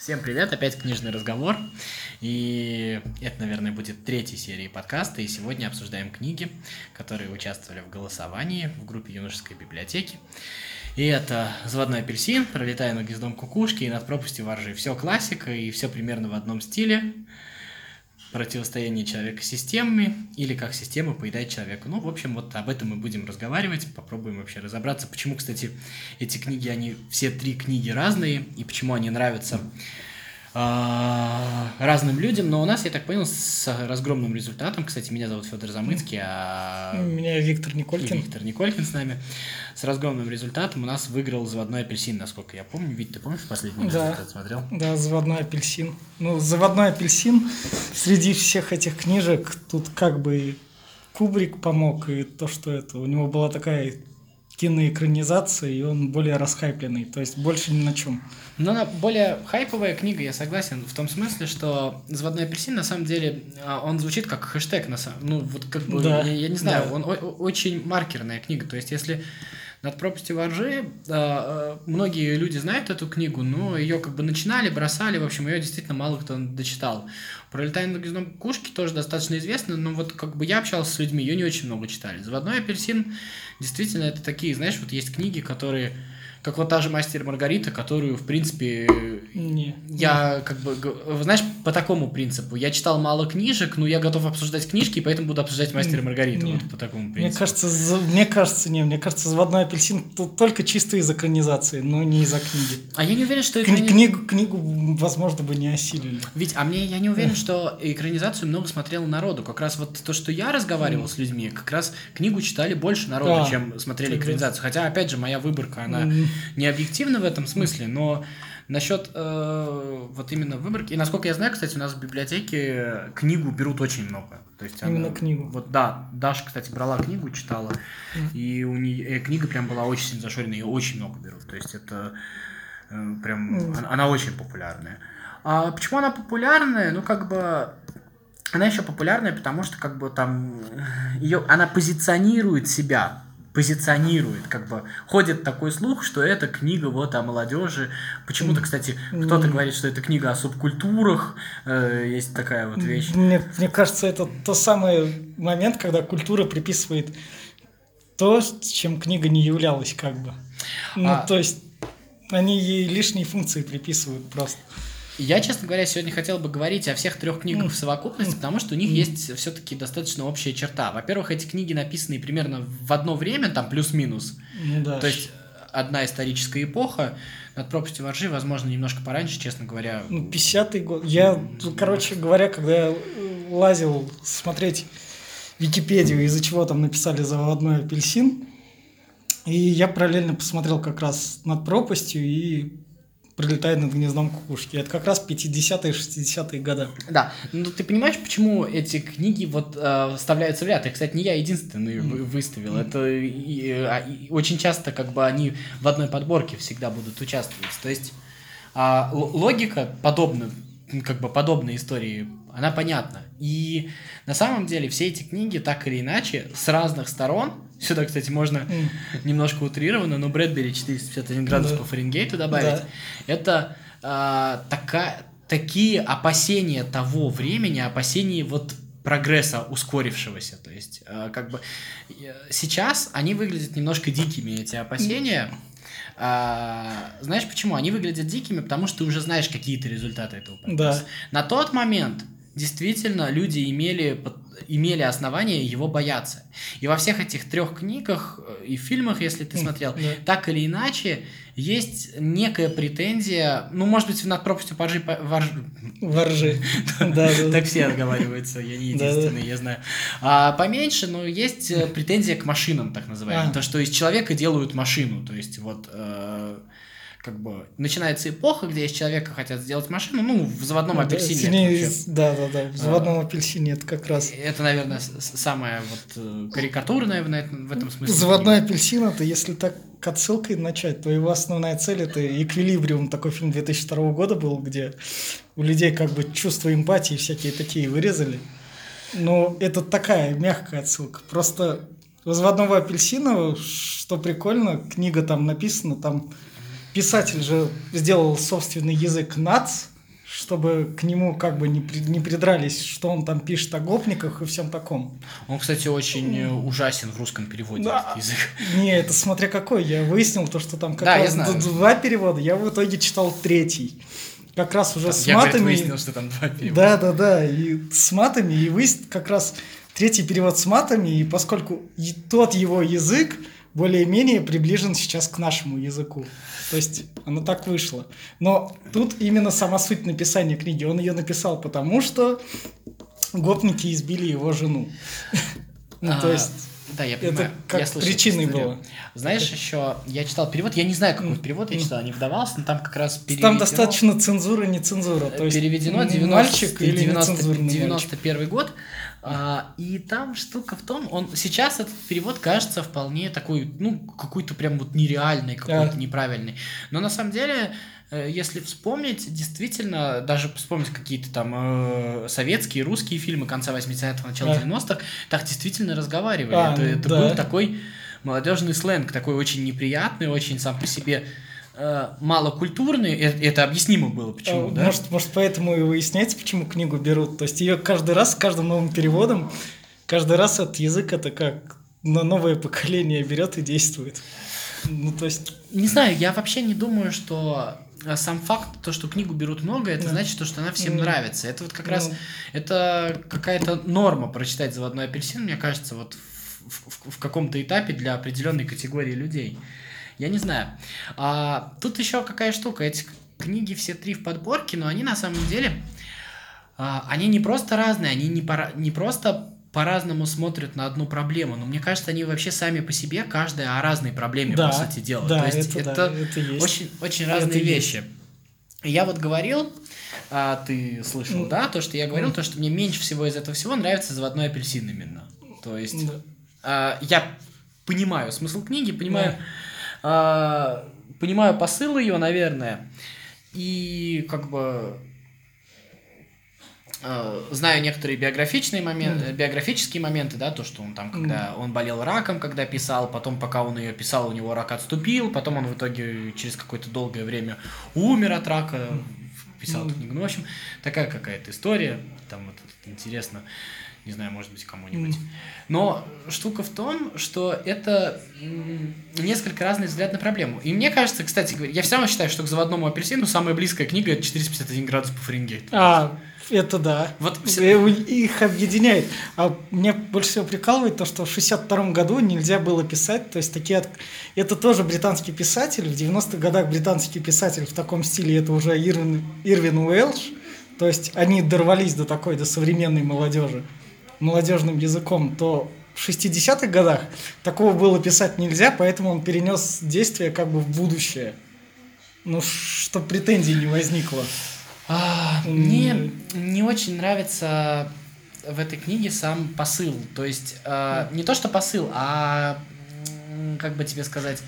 Всем привет, опять книжный разговор. И это, наверное, будет третья серия подкаста. И сегодня обсуждаем книги, которые участвовали в голосовании в группе юношеской библиотеки. И это «Заводной апельсин», «Пролетая над гнездом кукушки» и «Над пропастью воржи». Все классика и все примерно в одном стиле противостояние человека системами или как система поедает человека. Ну, в общем, вот об этом мы будем разговаривать, попробуем вообще разобраться, почему, кстати, эти книги, они все три книги разные, и почему они нравятся разным людям, но у нас, я так понял, с разгромным результатом. Кстати, меня зовут Федор Замыцкий, а... Меня Виктор Николькин. Виктор Николькин с нами. С разгромным результатом у нас выиграл заводной апельсин, насколько я помню. Вить, ты помнишь последний да. результат смотрел? Да, заводной апельсин. Ну, заводной апельсин среди всех этих книжек тут как бы Кубрик помог, и то, что это, у него была такая киноэкранизация, и он более расхайпленный, то есть больше ни на чем. Но она более хайповая книга, я согласен, в том смысле, что «Заводной апельсин» на самом деле, а, он звучит как хэштег, на самом, ну вот как бы, да, я, я не знаю, да. он очень маркерная книга, то есть если над пропастью воржи. Э, многие люди знают эту книгу, но ее как бы начинали, бросали, в общем, ее действительно мало кто дочитал. Пролетая над гнездом кукушки тоже достаточно известно, но вот как бы я общался с людьми, ее не очень много читали. Заводной апельсин, действительно, это такие, знаешь, вот есть книги, которые как вот та же «Мастер Маргарита», которую, в принципе, не, я не. как бы, знаешь, по такому принципу. Я читал мало книжек, но я готов обсуждать книжки, и поэтому буду обсуждать «Мастера Маргариту». Не. Вот по такому принципу. Мне кажется, за, мне кажется, не, мне кажется, «Заводной апельсин» только чисто из экранизации, но не из-за книги. А я не уверен, что... Экрани... Книгу, книгу, возможно, бы не осилили. Ведь, а мне, я не уверен, что экранизацию много смотрел народу. Как раз вот то, что я разговаривал с людьми, как раз книгу читали больше народу, чем смотрели экранизацию. Хотя, опять же, моя выборка, она не объективна в этом смысле, но насчет э, вот именно выборки. И насколько я знаю, кстати, у нас в библиотеке книгу берут очень много. То есть именно она, книгу. Вот да, Даша, кстати, брала книгу, читала, mm. и у нее э, книга прям была очень сильно зашорена, ее очень много берут. То есть это э, прям mm. она, она очень популярная. А почему она популярная? Ну как бы она еще популярная, потому что как бы там ее она позиционирует себя позиционирует, как бы ходит такой слух, что это книга вот о молодежи. Почему-то, кстати, кто-то говорит, что это книга о субкультурах, э, есть такая вот вещь. Мне, мне кажется, это тот самый момент, когда культура приписывает то, чем книга не являлась, как бы. Ну, а... то есть они ей лишние функции приписывают просто. Я, честно говоря, сегодня хотел бы говорить о всех трех книгах в совокупности, потому что у них есть все-таки достаточно общая черта. Во-первых, эти книги написаны примерно в одно время, там плюс-минус. Ну, да. То есть одна историческая эпоха. Над пропастью воржи, возможно, немножко пораньше, честно говоря. Ну, 50-й год. Я, короче говоря, когда я лазил смотреть Википедию, из-за чего там написали заводной апельсин, и я параллельно посмотрел как раз над пропастью и прилетает над гнездом кукушки. Это как раз 50-е, 60-е годы. Да. Ну, ты понимаешь, почему эти книги вот э, вставляются в ряд? И, кстати, не я единственный mm. выставил. Это и, а, и, очень часто как бы они в одной подборке всегда будут участвовать. То есть э, логика подобна, как бы подобной истории, она понятна. И на самом деле все эти книги так или иначе с разных сторон Сюда, кстати, можно mm. немножко утрированно, но Брэдбери 451 градус по Фаренгейту добавить. Это а, такая, такие опасения того времени, опасения вот прогресса ускорившегося. То есть, а, как бы сейчас они выглядят немножко дикими, эти опасения. А, знаешь почему? Они выглядят дикими, потому что ты уже знаешь какие-то результаты этого процесса. Да. На тот момент действительно люди имели имели основания его бояться. И во всех этих трех книгах э, и фильмах, если ты смотрел, да. так или иначе, есть некая претензия, ну, может быть, над пропастью поржи... Воржи. Воржи. Так все отговариваются, я не единственный, я знаю. А поменьше, но есть э, претензия к машинам, так называемым. А. То, что из человека делают машину. То есть, вот э, как бы начинается эпоха, где из человека хотят сделать машину, ну, в заводном ну, апельсине. Да, да, да, в заводном а, апельсине это как раз. Это, наверное, самая вот э, карикатурная в, в этом смысле. Заводной апельсин, это если так к отсылкой начать, то его основная цель это эквилибриум. Такой фильм 2002 года был, где у людей как бы чувство эмпатии всякие такие вырезали. Но это такая мягкая отсылка. Просто разводного апельсина, что прикольно, книга там написана, там писатель же сделал собственный язык НАЦ, чтобы к нему как бы не, при, не придрались, что он там пишет о гопниках и всем таком. Он, кстати, очень э, ужасен в русском переводе да. язык. Не, это смотря какой. Я выяснил то, что там как да, раз два перевода. Я в итоге читал третий. Как раз уже там, с я, матами. Я выяснил, что там два перевода. Да, да, да. И с матами, и выяснил как раз третий перевод с матами, и поскольку и тот его язык более-менее приближен сейчас к нашему языку. То есть оно так вышло. Но тут именно сама суть написания книги. Он ее написал потому, что гопники избили его жену. Ну, то есть... Да, я понимаю. Это как я причиной было. Знаешь, это... еще я читал перевод, я не знаю, какой перевод я читал, не вдавался, но там как раз переведено... Там достаточно цензура, не цензура. То есть переведено 90, мальчик или 90, 91 год, а, и там штука в том, он сейчас этот перевод кажется вполне такой, ну, какой-то прям вот нереальный, какой-то да. неправильный. Но на самом деле, если вспомнить, действительно, даже вспомнить какие-то там э, советские, русские фильмы конца 80-х, начала да. 90-х, так действительно разговаривали. А, это это да. был такой молодежный сленг, такой очень неприятный, очень сам по себе Э, малокультурный, это объяснимо было, почему, а, да? Может, может, поэтому и выясняется, почему книгу берут. То есть ее каждый раз, с каждым новым переводом, каждый раз этот язык это как на новое поколение берет и действует. Ну, то есть... Не знаю, я вообще не думаю, что э, сам факт, то, что книгу берут много, это да. значит, то, что она всем да. нравится. Это вот как да. раз, это какая-то норма прочитать «Заводной апельсин», мне кажется, вот в, в, в каком-то этапе для определенной категории людей. Я не знаю. А, тут еще какая штука. Эти книги все три в подборке, но они на самом деле... А, они не просто разные, они не, пора, не просто по-разному смотрят на одну проблему, но мне кажется, они вообще сами по себе, каждая о разной проблеме, да, по сути дела. Да, То есть это, это, да, это есть. очень, очень разные это вещи. Есть. Я вот говорил, а, ты слышал, mm. да, то, что я говорил, mm. то, что мне меньше всего из этого всего нравится заводной апельсин именно. То есть mm. а, я понимаю смысл книги, понимаю... Yeah а, понимаю посыл ее, наверное, и как бы знаю некоторые биографичные моменты, mm. биографические моменты, да, то, что он там, когда mm. он болел раком, когда писал, потом, пока он ее писал, у него рак отступил, потом он в итоге через какое-то долгое время умер от рака, писал mm. эту книгу. Ну, в общем, такая какая-то история, там вот интересно. Не знаю, может быть, кому-нибудь. Но штука в том, что это несколько разный взгляд на проблему. И мне кажется, кстати говоря, я все равно считаю, что к заводному апельсину самая близкая книга 451 градус по Фаренгейту. А, это да. Вот все... Их объединяет. А мне больше всего прикалывает то, что в 62 году нельзя было писать, то есть такие... Это тоже британский писатель, в 90-х годах британский писатель в таком стиле, это уже Ирвин, Ирвин Уэлш, то есть они дорвались до такой, до современной молодежи молодежным языком, то в 60-х годах такого было писать нельзя, поэтому он перенес действие как бы в будущее. Ну, чтобы претензий не возникло. А, мне не очень нравится в этой книге сам посыл. То есть, э, не то, что посыл, а как бы тебе сказать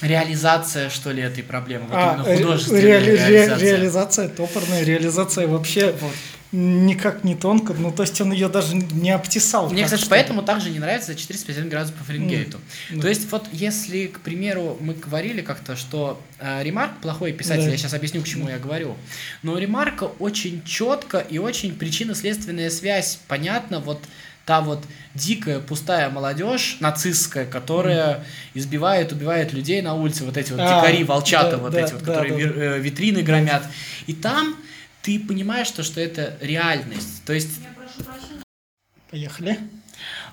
реализация, что ли, этой проблемы. Вот а, именно художественная реали- реализация. Реализация топорная, реализация вообще вот никак не тонко, ну то есть он ее даже не обтесал. Мне, кстати, поэтому также не нравится 451 градусов по Фаренгейту. Mm. То есть вот если, к примеру, мы говорили как-то, что э, Ремарк плохой писатель, да. я сейчас объясню, к чему mm. я говорю, но Ремарка очень четко и очень причинно-следственная связь, понятно, вот та вот дикая, пустая молодежь нацистская, которая избивает, убивает людей на улице, вот эти вот а, дикари, волчата, да, вот да, эти вот, да, которые да, да. витрины громят. И там ты понимаешь, то, что это реальность. То есть... Поехали.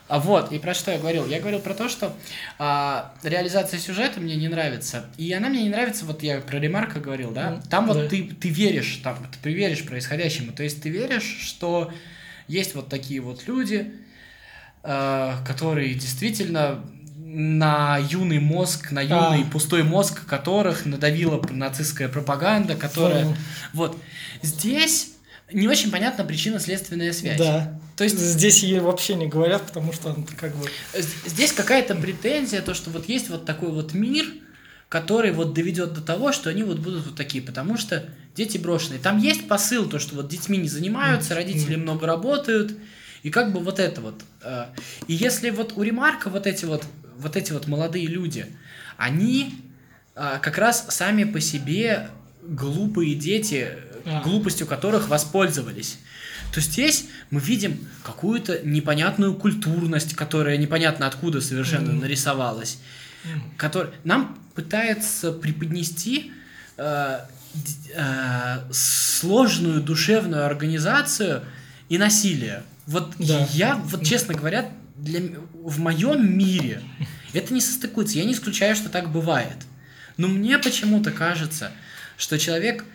А вот, и про что я говорил? Я говорил про то, что а, реализация сюжета мне не нравится. И она мне не нравится, вот я про Ремарка говорил, да? Там да. вот ты, ты веришь, там, ты веришь происходящему. То есть ты веришь, что есть вот такие вот люди, а, которые действительно на юный мозг, на юный а. пустой мозг которых надавила нацистская пропаганда, которая... Фу. Вот. Здесь не очень понятна причинно-следственная связь. Да. То есть здесь ей вообще не говорят, потому что он как бы... Здесь какая-то претензия, то, что вот есть вот такой вот мир, который вот доведет до того, что они вот будут вот такие, потому что дети брошенные. Там есть посыл, то, что вот детьми не занимаются, родители много работают, и как бы вот это вот. Э, и если вот у Ремарка вот эти вот, вот эти вот молодые люди, они а, как раз сами по себе глупые дети, А. глупостью которых воспользовались. То здесь мы видим какую-то непонятную культурность, которая непонятно откуда совершенно Мгм. нарисовалась, который нам пытается преподнести э, э, сложную душевную организацию и насилие. Вот Да. я, вот честно говоря, для, в моем мире это не состыкуется. Я не исключаю, что так бывает. Но мне почему-то кажется, что человек,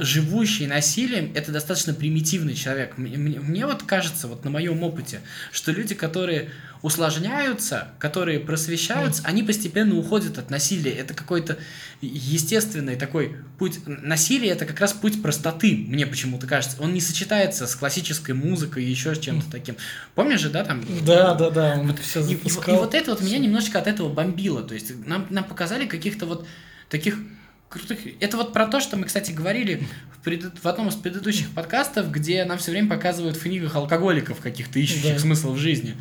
живущий насилием, это достаточно примитивный человек. Мне, мне- мне вот кажется, вот на моем опыте, что люди, которые усложняются, которые просвещаются, они постепенно уходят от насилия. Это какой-то естественный такой путь. Насилие это как раз путь простоты, мне почему-то кажется. Он не сочетается с классической музыкой и еще с чем-то таким. Помнишь же, да, там? Да, да, да, он все И, и- запускал. и вот это вот меня немножечко от этого бомбило. То есть нам, нам показали каких-то вот таких крутых... Это вот про то, что мы, кстати, говорили в, пред- в одном из предыдущих подкастов, где нам все время показывают в книгах алкоголиков каких-то ищущих Да. смысл в жизни.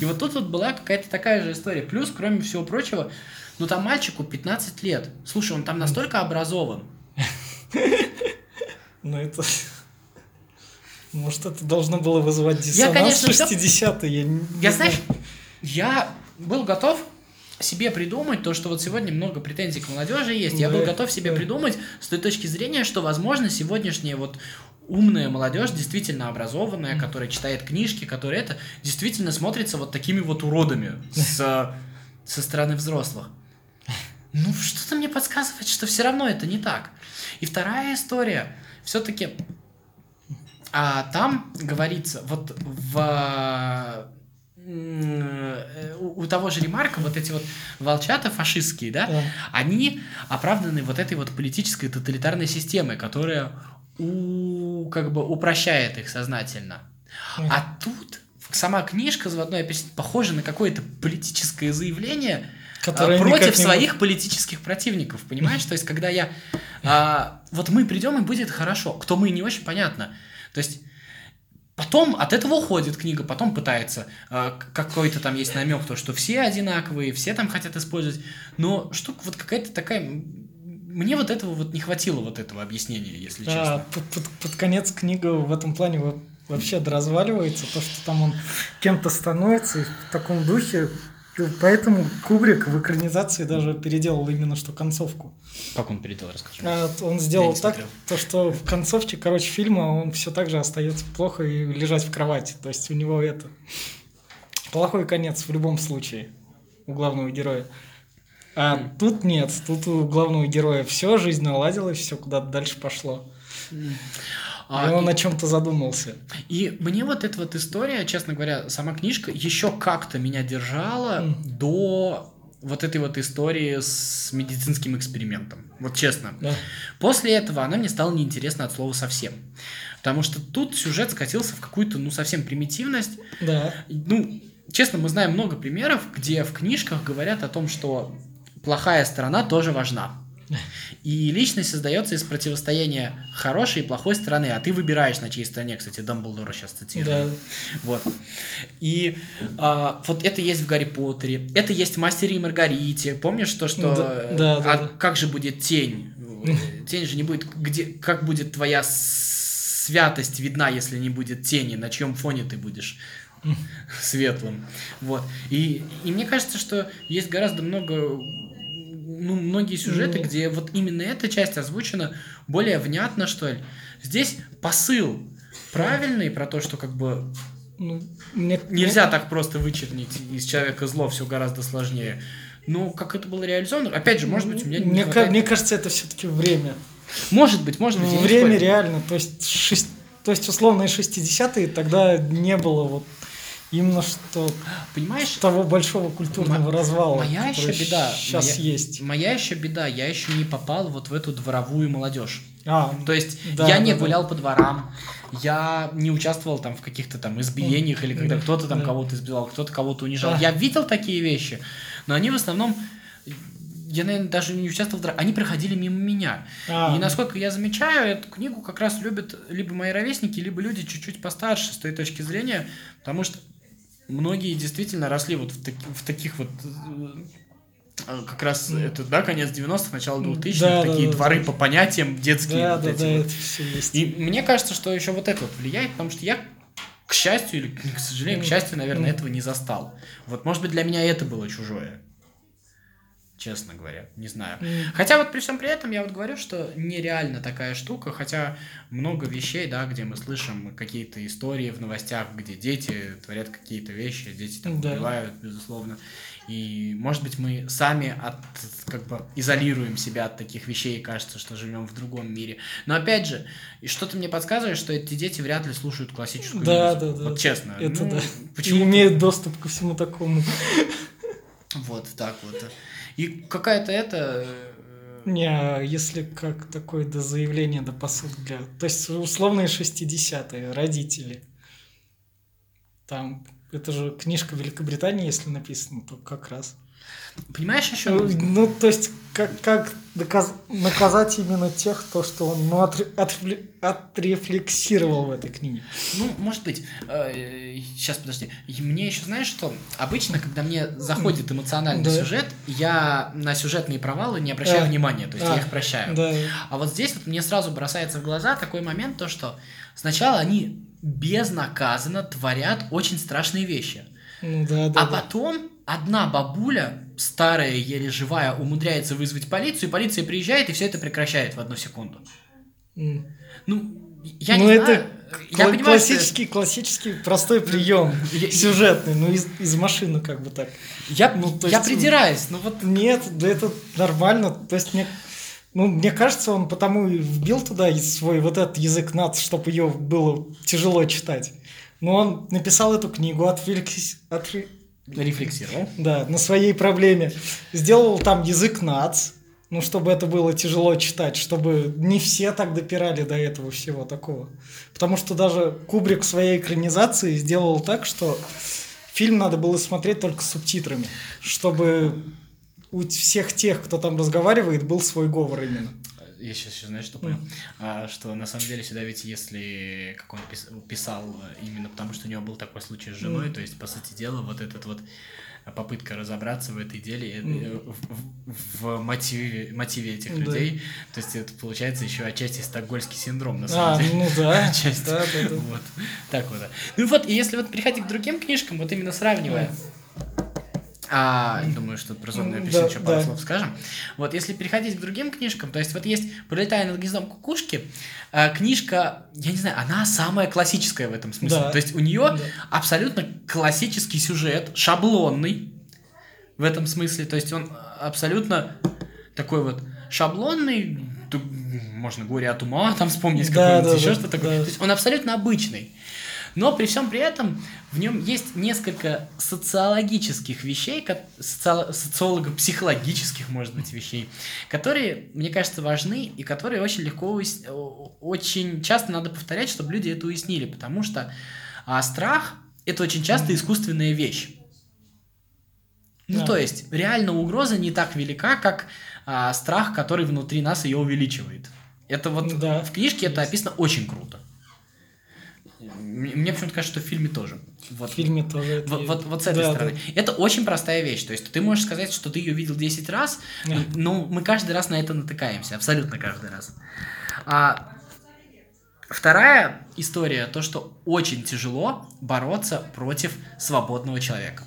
И вот тут вот была какая-то такая же история. Плюс, кроме всего прочего, ну там мальчику 15 лет. Слушай, он там настолько образован. Ну это... Может, это должно было вызывать диссонанс конечно, всё- 60-е, я Я, знаешь, я был готов себе придумать то, что вот сегодня много претензий к молодежи есть. Я был готов себе да. придумать с той точки зрения, что, возможно, сегодняшняя вот умная молодежь, действительно образованная, которая читает книжки, которая это, действительно смотрится вот такими вот уродами с, со стороны взрослых. Ну, что-то мне подсказывает, что все равно это не так. И вторая история. Все-таки а там говорится, вот в у, у того же Ремарка вот эти вот волчата фашистские, да, Да. они оправданы вот этой вот политической тоталитарной системой, которая у, как бы упрощает их сознательно. А тут сама книжка «Заводной апельсин» похожа на какое-то политическое заявление а, Которое против никак не своих политических противников, понимаешь? То есть, когда я... а, вот мы придем, и будет хорошо. Кто мы, не очень понятно. То есть, потом от этого уходит книга, потом пытается... к- какой-то там есть намек, то, что все одинаковые, все там хотят использовать. Но штука вот какая-то такая... Мне вот этого вот не хватило, вот этого объяснения, если Да, честно. под, под- под конец книга в этом плане во- вообще доразваливается, то, что там он кем-то становится и в таком духе. Поэтому Кубрик в экранизации даже переделал именно что концовку. Как он передал, расскажи. А, Он сделал так, смотрел. то, что в концовке, короче, фильма он все так же остается плохо и лежать в кровати. То есть у него это плохой конец в любом случае у главного героя. А тут нет, тут у главного героя все, жизнь наладилась, все куда-то дальше пошло. А, и он и- о чем-то задумался. И мне вот эта вот история, честно говоря, сама книжка еще как-то меня держала Мгм. до вот этой вот истории с медицинским экспериментом. Вот честно. Да. После этого она мне стала неинтересна от слова совсем. Потому что тут сюжет скатился в какую-то, ну, совсем примитивность. Да. Ну, честно, мы знаем много примеров, где в книжках говорят о том, что плохая сторона тоже важна. И личность создается из противостояния хорошей и плохой стороны, а ты выбираешь, на чьей стороне, кстати, Дамблдора сейчас цитирую. Да. Вот. И а, вот это есть в Гарри Поттере, это есть в Мастере и Маргарите. Помнишь то, что... Да, да, а да, да. как же будет тень? Тень же не будет... Где, как будет твоя святость видна, если не будет тени? На чьем фоне ты будешь светлым? Вот. И, и мне кажется, что есть гораздо много... Ну, многие сюжеты, Ну. где вот именно эта часть озвучена более внятно, что ли. Здесь посыл правильный про то, что как бы Ну, мне, Нельзя так просто вычернить из человека зло, все гораздо сложнее. Ну, как это было реализовано? Опять же, может быть, у меня не мне, хватает- мне кажется, это все-таки время. Может быть, может быть. время реально. То есть, шесть- то есть условные 60-е тогда не было вот именно что Понимаешь, того большого культурного Мо- развала. моя еще беда. Сейчас моя, есть. Моя еще беда, я еще не попал вот в эту дворовую молодежь. А, То есть Да, я да, не да. гулял по дворам, я не участвовал там в каких-то там избиениях или когда Да, кто-то там да. кого-то избивал, кто-то кого-то унижал. Да. Я видел такие вещи, но они в основном я, наверное, даже не участвовал в драках, они проходили мимо меня. А. И насколько я замечаю, эту книгу как раз любят либо мои ровесники, либо люди чуть-чуть постарше с той точки зрения, потому что многие действительно росли вот в, таки- в таких вот э, э, как раз это, да, конец 90-х, начало 2000-х, Да, такие да, дворы да. по понятиям детские. Да, вот да, эти да, вот. это все есть. И мне кажется, что еще вот это вот влияет, потому что я, к счастью или к сожалению, к счастью, наверное, этого не застал. Вот, может быть, для меня это было чужое. Честно говоря, не знаю. Хотя вот при всем при этом я вот говорю, что нереально такая штука, хотя много вещей, да, где мы слышим какие-то истории в новостях, где дети творят какие-то вещи, дети там Да. убивают, безусловно. И, может быть, мы сами от, как бы изолируем себя от таких вещей и кажется, что живем в другом мире. Но опять же, и что-то мне подсказывает, что эти дети вряд ли слушают классическую Да, музыку. да, да. Вот честно. Это ну, да. Почему? И имеют доступ ко всему такому. Вот так вот. И какая-то это... э, Не, если как такое до заявления, до посыл для... То есть условные 60-е, родители. Там, это же книжка Великобритании, если написано, то как раз. Понимаешь еще? Ну, ну, то есть, как, как доказ- наказать именно тех, то, что он ну, отре- отфле- отрефлексировал в этой книге. Ну, может быть. Сейчас, подожди. И Мне еще, знаешь что? Обычно, когда мне заходит эмоциональный Да. сюжет, я на сюжетные провалы не обращаю А. внимания, то есть А, я их прощаю. Да. А вот здесь вот мне сразу бросается в глаза такой момент, то что сначала они безнаказанно творят очень страшные вещи. Ну, да, да, а да. потом одна бабуля, старая, еле живая, умудряется вызвать полицию, и полиция приезжает и все это прекращает в одну секунду. Ну, я ну, не это знаю. Я кла- понимаю, что- классический, классический простой прием Я- сюжетный, ну из, из машины как бы так. Я, Ну, то я есть, придираюсь, но вот Нет, да это нормально. То есть мне, ну, мне кажется, он потому и вбил туда свой вот этот язык нац, чтобы ее было тяжело читать. Но он написал эту книгу, отвлекся, отве- рефлексировал. да, на своей проблеме. Сделал там язык нац, ну, чтобы это было тяжело читать, чтобы не все так допирали до этого всего такого. Потому что даже Кубрик в своей экранизации сделал так, что фильм надо было смотреть только с субтитрами, чтобы у всех тех, кто там разговаривает, был свой говор именно. Я сейчас еще, знаешь, что понял? А, что на самом деле сюда ведь, если, как он пис- писал, э, именно потому что у него был такой случай с женой, то есть, по сути дела, вот этот вот попытка разобраться в этой деле, э, э, в, в- в мотиве, мотиве этих Да. людей, то есть это получается еще отчасти стокгольский синдром, на самом А, деле. ну да, Отчасти. да, да, да. Вот. Так вот. Ну вот, и если вот переходить к другим книжкам, вот именно сравнивая. А, думаю, что про зонную апельсин да, еще пару да. слов скажем. Вот, если переходить к другим книжкам, то есть вот есть «Пролетая над гнездом кукушки», а, книжка, я не знаю, она самая классическая в этом смысле. Да. То есть у нее Да. абсолютно классический сюжет, шаблонный в этом смысле. То есть он абсолютно такой вот шаблонный, можно горе от ума там вспомнить Да, да, еще да, что-то такое. да. То есть он абсолютно обычный. Но при всем при этом в нем есть несколько социологических вещей, социало- социолого-психологических, может быть, вещей, которые, мне кажется, важны и которые очень легко, уяс- очень часто надо повторять, чтобы люди это уяснили, потому что а, страх – это очень часто искусственная вещь. Ну, Да. то есть, реально угроза не так велика, как а, страх, который внутри нас ее увеличивает. Это вот Да. в книжке это Есть. описано очень круто. Мне мне почему-то кажется, что в фильме тоже. Вот, В фильме тоже вот, вот, вот с этой Да, стороны. да. Это очень простая вещь. То есть ты можешь сказать, что ты ее видел 10 раз, но мы каждый раз на это натыкаемся. Абсолютно каждый раз. А вторая история, то, что очень тяжело бороться против свободного человека.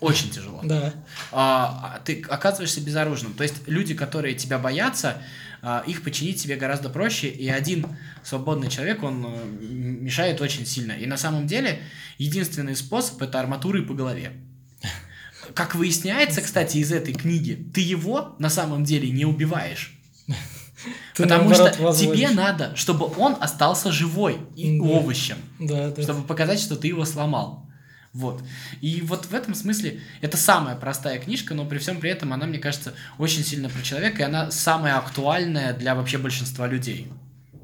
Очень тяжело Да. а, ты оказываешься безоружным. То есть люди, которые тебя боятся, а, их починить тебе гораздо проще, и один свободный человек, он э, мешает очень сильно. И на самом деле единственный способ это арматуры по голове. Как выясняется, кстати, из этой книги, ты его на самом деле не убиваешь. Ты потому что возводишь. тебе надо, чтобы он остался живой и Да. овощем Да, да. чтобы показать, что ты его сломал. Вот. И вот в этом смысле это самая простая книжка, но при всем при этом она, мне кажется, очень сильно про человека, и она самая актуальная для вообще большинства людей.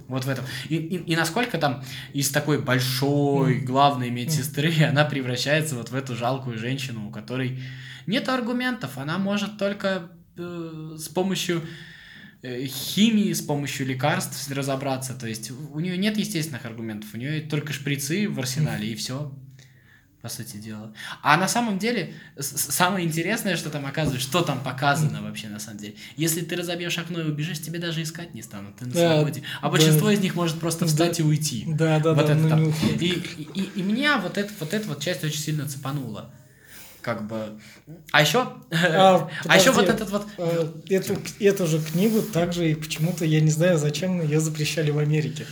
Вот в этом. И, и, и насколько там из такой большой главной медсестры она превращается вот в эту жалкую женщину, у которой нет аргументов, она может только э, с помощью э, химии, с помощью лекарств разобраться. То есть у нее нет естественных аргументов, у нее только шприцы в арсенале и все. По сути дела. А на самом деле, самое интересное, что там оказывается, что там показано вообще на самом деле. Если ты разобьешь окно и убежишь, тебе даже искать не станут, ты на да, свободе. А большинство да. из них может просто встать да, и уйти. Да, да, вот да. Это ну, там. И, и, и, и меня вот, это, вот эта вот часть очень сильно цепанула как бы. А еще, а, а еще вот этот вот. А, эту, эту же книгу также и почему-то я не знаю, зачем ее запрещали в Америке.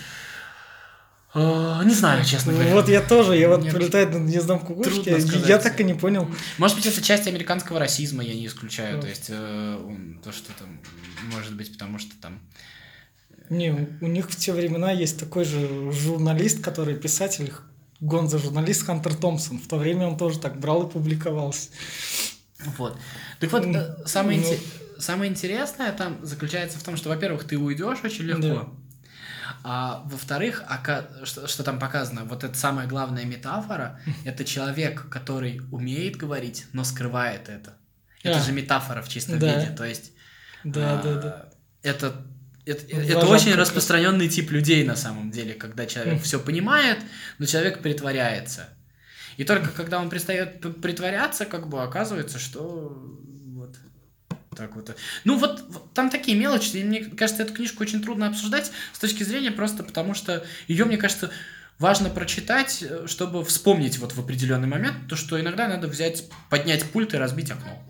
А, не знаю, честно говоря. Вот я тоже, я вот Нет. прилетает на гнездом кукушки, я так и не понял. Может быть, это часть американского расизма, я не исключаю. То есть, э, то, что там, может быть, потому что там... Э, не, у них в те времена есть такой же журналист, который писатель, гонза журналист Хантер Томпсон. В то время он тоже так брал и публиковался. Вот. Так вот, э, самое, ну, самое интересное там заключается в том, что, во-первых, ты уйдешь очень легко. Да. А во-вторых, что, что там показано, вот это самая главная метафора, это человек, который умеет говорить, но скрывает это. Это а. же метафора в чистом да. виде. То есть да, а, да, да. это это, это очень распространенный тип людей на самом деле, когда человек все понимает, но человек притворяется. И только когда он перестает притворяться, как бы оказывается, что так вот. Ну вот, вот там такие мелочи. И мне кажется, эту книжку очень трудно обсуждать с точки зрения просто потому, что ее, мне кажется, важно прочитать, э, чтобы вспомнить вот в определенный момент, то, что иногда надо взять, поднять пульт и разбить окно.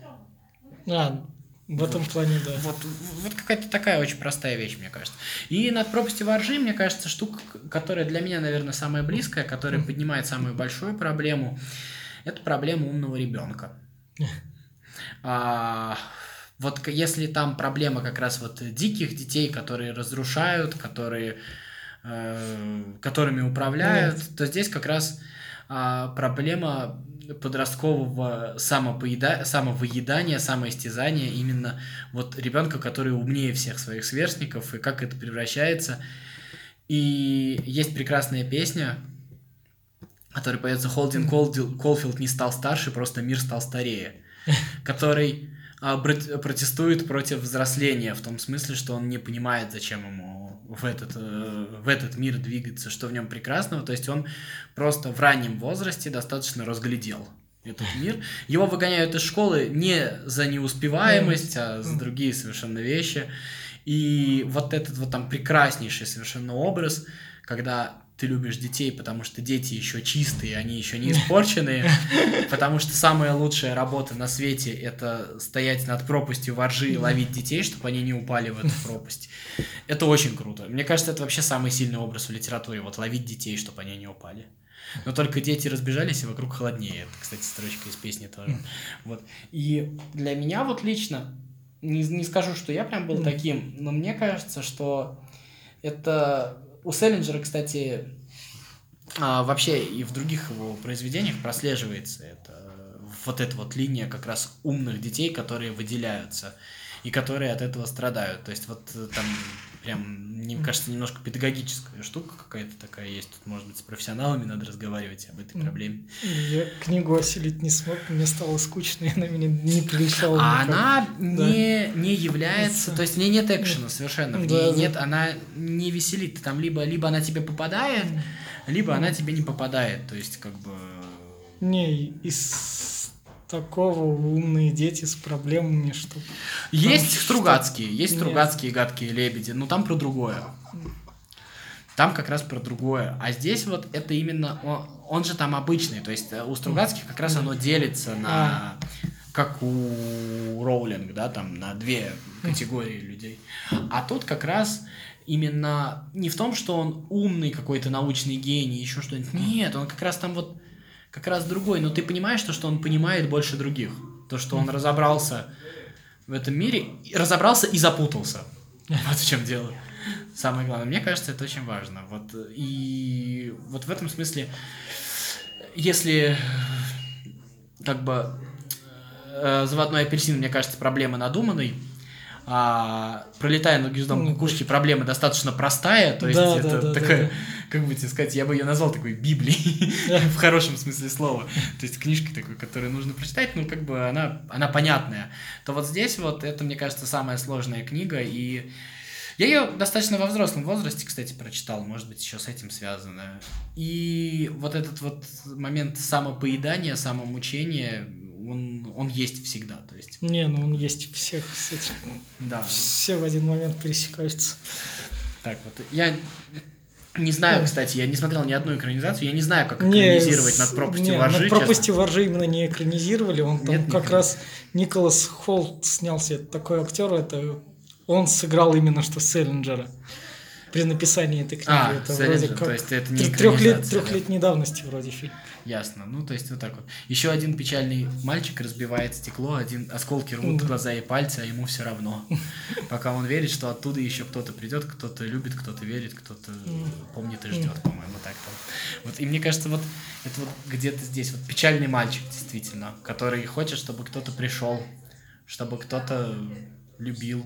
А, в этом вот. плане, да. Вот, вот какая-то такая очень простая вещь, мне кажется. И над пропастью воржи, мне кажется, штука, которая для меня, наверное, самая близкая, которая поднимает самую большую проблему, это проблема умного ребенка. а, вот если там проблема как раз вот диких детей, которые разрушают, которые, э, которыми управляют, Нет. то здесь как раз э, проблема подросткового самопоеда... самовыедания, самоистязания именно вот ребенка, который умнее всех своих сверстников, и как это превращается. И есть прекрасная песня, которая поется Холдин Колфилд не стал старше, просто мир стал старее, который протестует против взросления, в том смысле, что он не понимает, зачем ему в этот, э, в этот мир двигаться, что в нем прекрасного. То есть он просто в раннем возрасте достаточно разглядел этот мир. Его выгоняют из школы не за неуспеваемость, а за другие совершенно вещи. И вот этот вот там прекраснейший совершенно образ, когда ты любишь детей, потому что дети еще чистые, они еще не испорченные, потому что самая лучшая работа на свете это стоять над пропастью воржи и ловить детей, чтобы они не упали в эту пропасть. Это очень круто. Мне кажется, это вообще самый сильный образ в литературе, вот ловить детей, чтобы они не упали. Но только дети разбежались, и вокруг холоднее. Это, кстати, строчка из песни тоже. Вот. И для меня вот лично, не, не скажу, что я прям был таким, но мне кажется, что это у Селлинджера, кстати, а, вообще и в других его произведениях прослеживается это вот эта вот линия как раз умных детей, которые выделяются и которые от этого страдают. То есть вот э, там прям, мне кажется, немножко педагогическая штука какая-то такая есть. Тут, может быть, с профессионалами надо разговаривать об этой проблеме. Я книгу осилить не смог, мне стало скучно, и она меня не привлекала. А она да. не, не является, то есть в ней нет экшена совершенно, в ней да, нет, да. она не веселит. Там либо, либо она тебе попадает, либо она тебе не попадает. То есть как бы... Не, из такого умные дети с проблемами, что... Есть там, Стругацкие, есть Нет. Стругацкие гадкие лебеди, но там про другое. Там как раз про другое. А здесь вот это именно... Он, он же там обычный, то есть э, у Стругацких как раз оно делится на... А. Как у Роулинг, да, там на две категории людей. А тут как раз именно не в том, что он умный какой-то научный гений, еще что-нибудь. Нет, он как раз там вот как раз другой, но ты понимаешь то, что он понимает больше других. То, что он разобрался в этом мире, разобрался и запутался. Вот в чем дело. Самое главное. Мне кажется, это очень важно. Вот, и вот в этом смысле, если как бы э, заводной апельсин, мне кажется, проблема надуманной, а, пролетая над гнездом ну, кукушки, проблема достаточно простая, то есть да, это да, да, такая, да, как бы тебе сказать, я бы ее назвал такой Библией, в хорошем смысле слова, то есть книжкой такой, которую нужно прочитать, ну как бы она, она понятная, то вот здесь вот это, мне кажется, самая сложная книга, и Я ее достаточно во взрослом возрасте, кстати, прочитал, может быть, еще с этим связано. И вот этот вот момент самопоедания, самомучения, он, он есть всегда, то есть. Не, ну он есть всех этим. Да. Все в один момент пересекаются. Так вот, я не знаю, кстати, я не смотрел ни одну экранизацию, я не знаю, как экранизировать не, над пропастью не, воржи. Над пропастью воржи именно не экранизировали, он там Нет, как не раз Николас Холт снялся, это такой актер, это он сыграл именно что Селлинджера при написании этой книги. А, это вроде как то есть это не трехлет, трехлетней давности вроде фильм. Ясно. Ну, то есть вот так вот. Еще один печальный мальчик разбивает стекло, один осколки рвут Да. глаза и пальцы, а ему все равно. Пока он верит, что оттуда еще кто-то придет, кто-то любит, кто-то верит, кто-то помнит и ждет, по-моему, так там. Вот, и мне кажется, вот это вот где-то здесь вот печальный мальчик, действительно, который хочет, чтобы кто-то пришел, чтобы кто-то любил,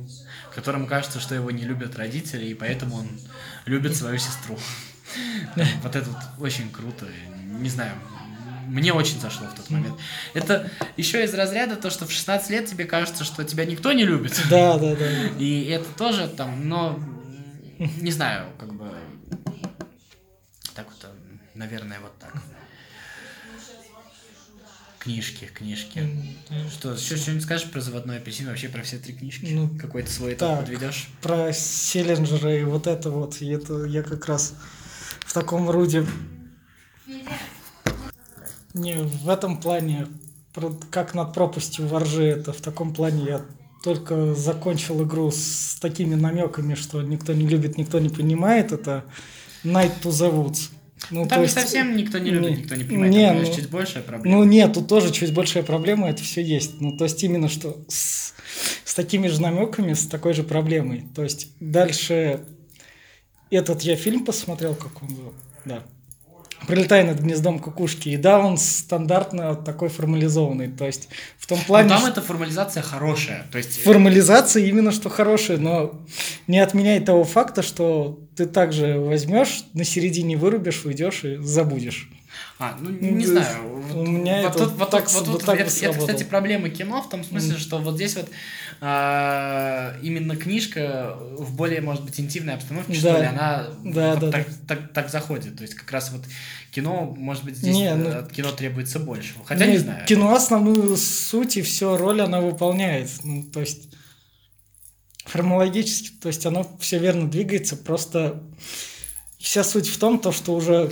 которому кажется, что его не любят родители, и поэтому он любит свою сестру. Вот это вот очень круто. Не знаю, мне очень зашло в тот момент. Это еще из разряда то, что в 16 лет тебе кажется, что тебя никто не любит. Да, да, да. И это тоже там, но не знаю, как бы так вот, э, наверное, вот так. Книжки, книжки. М, Что, еще что-нибудь скажешь про заводной апельсин, вообще про все три книжки? Ну, Какой-то свой так. подведешь? Про Селлинджера и вот это вот, и это я как раз в таком роде Не, в этом плане, как над пропастью воржи, это в таком плане я только закончил игру с такими намеками, что никто не любит, никто не понимает, это Night to the Woods. Ну, Там не есть- совсем никто не любит, не- никто не понимает. не, Там, ну- чуть большая проблема. Ну нет, тут тоже чуть большая проблема, это все есть. Ну, то есть именно что с, с такими же намеками, с такой же проблемой. То есть дальше этот я фильм посмотрел, как он был, да. Пролетая над гнездом кукушки. И да, он стандартно такой формализованный. То есть в том Но плане, там что эта формализация хорошая. То есть, э, формализация именно что хорошая, но не отменяет того факта, что ты также возьмешь, на середине вырубишь, уйдешь и забудешь. А, ну не Ну, знаю. у меня вот это тут, вот так вот вот так это, это, кстати, проблема кино в том смысле, что вот здесь вот а, именно книжка в более, может быть, интимной обстановке, что Да. ли, она Да, вот да, так, так, так заходит. То есть как раз вот кино, может быть, здесь Не, ну- э, от кино требуется большего. Хотя не знаю. Кино основную суть и все роль она выполняет. Ну, то есть формологически, то есть оно все верно двигается, просто вся суть в том, то, что уже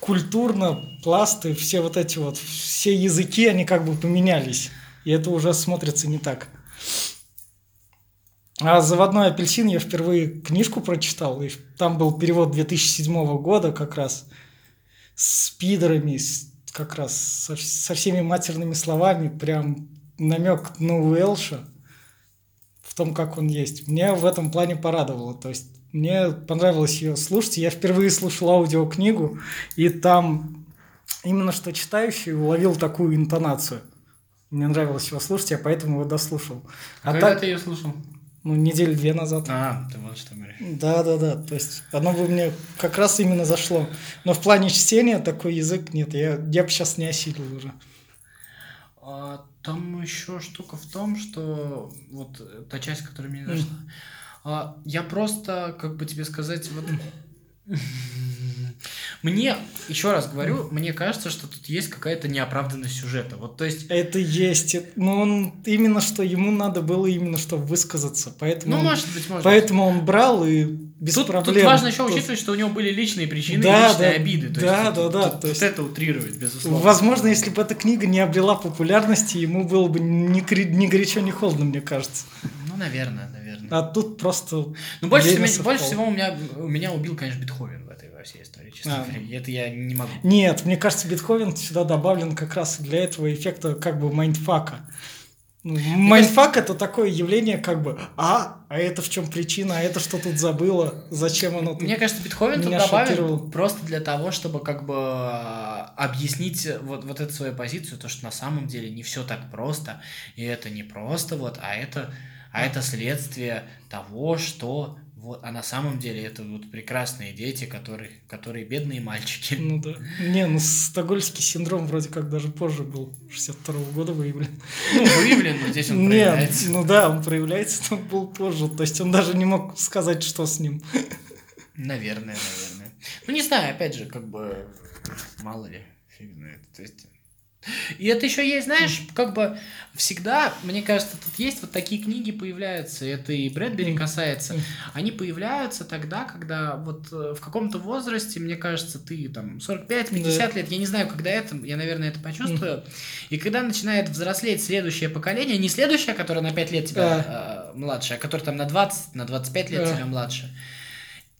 культурно пласты, все вот эти вот, все языки, они как бы поменялись. И это уже смотрится не так. А «Заводной апельсин» я впервые книжку прочитал, и там был перевод 2007 года как раз с пидорами, с- как раз со, со всеми матерными словами, прям намек на Уэлша в том, как он есть. Мне в этом плане порадовало. То есть мне понравилось ее слушать. Я впервые слушал аудиокнигу, и там именно что читающий уловил такую интонацию. Мне нравилось его слушать, я поэтому его дослушал. А когда так, ты ее слушал? ну, недели две назад. А, ты вот что говоришь. Да, да, да. То есть оно бы мне как раз именно зашло. Но в плане чтения такой язык нет. Я, я бы сейчас не осилил уже. А, там еще штука в том, что вот э, та часть, которая мне не зашла. А, я просто, как бы тебе сказать, вот мне, еще раз говорю, мне кажется, что тут есть какая-то неоправданность сюжета. Вот, то есть, Это есть. Но он именно что ему надо было именно что высказаться. Поэтому, ну, может быть, может поэтому он брал и без Тут, проблем. тут важно еще Тут- учитывать, что у него были личные причины Да, и личные да, обиды. То да, есть, да, тут- да, тут- то есть- это утрирует, безусловно. Возможно, если бы эта книга не обрела популярности, ему было бы ни, ни горячо, ни холодно, мне кажется. Ну, наверное, наверное. А тут просто... Ну, больше, всего, больше всего у меня, у меня убил, конечно, Бетховен в этой во всей истории, честно А. говоря. Это я не могу. Нет, мне кажется, Бетховен сюда добавлен как раз для этого эффекта как бы mindfuck а. Ну, Mindfuck это такое явление, как бы, а, а это в чем причина, а это что тут забыло, зачем оно тут? Мне кажется, Бетховен тут добавил просто для того, чтобы как бы объяснить вот, вот эту свою позицию, то, что на самом деле не все так просто, и это не просто вот, а это а это следствие того, что вот, а на самом деле это вот прекрасные дети, которые, которые бедные мальчики. Ну да. Не, ну стокгольмский синдром вроде как даже позже был, 62 -го года выявлен. Ну, выявлен, но здесь он проявляется. Нет, ну да, он проявляется, но был позже. То есть он даже не мог сказать, что с ним. Наверное, наверное. Ну, не знаю, опять же, как бы, мало ли, фиг знает. То есть, и это еще есть, знаешь, как бы всегда, мне кажется, тут есть вот такие книги появляются, это и Брэдбери касается, они появляются тогда, когда вот э, в каком-то возрасте, мне кажется, ты там 45-50 да. лет, я не знаю, когда это, я, наверное, это почувствую, и когда начинает взрослеть следующее поколение, не следующее, которое на 5 лет тебя да. э, младше, а которое там на 20, на 25 лет да. тебя младше,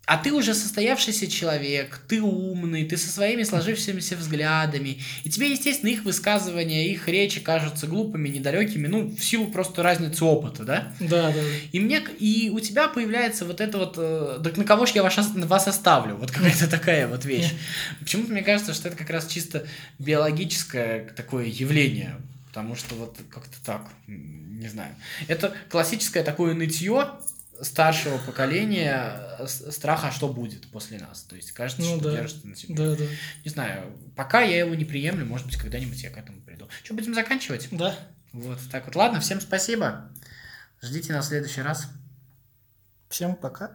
а ты уже состоявшийся человек, ты умный, ты со своими сложившимися взглядами, и тебе, естественно, их высказывания, их речи кажутся глупыми, недалекими, ну, в силу просто разницы опыта, да? Да, да. И мне, и у тебя появляется вот это вот, э, так на кого же я вас, вас оставлю, вот какая-то такая вот вещь. Почему-то мне кажется, что это как раз чисто биологическое такое явление, потому что вот как-то так, не знаю. Это классическое такое нытье, старшего поколения э, страха, что будет после нас. То есть кажется, ну, что да. держится на себе. Да, да. Не знаю, пока я его не приемлю, может быть, когда-нибудь я к этому приду. Что, будем заканчивать? Да. Вот, так вот. Ладно, всем спасибо. Ждите на следующий раз. Всем пока.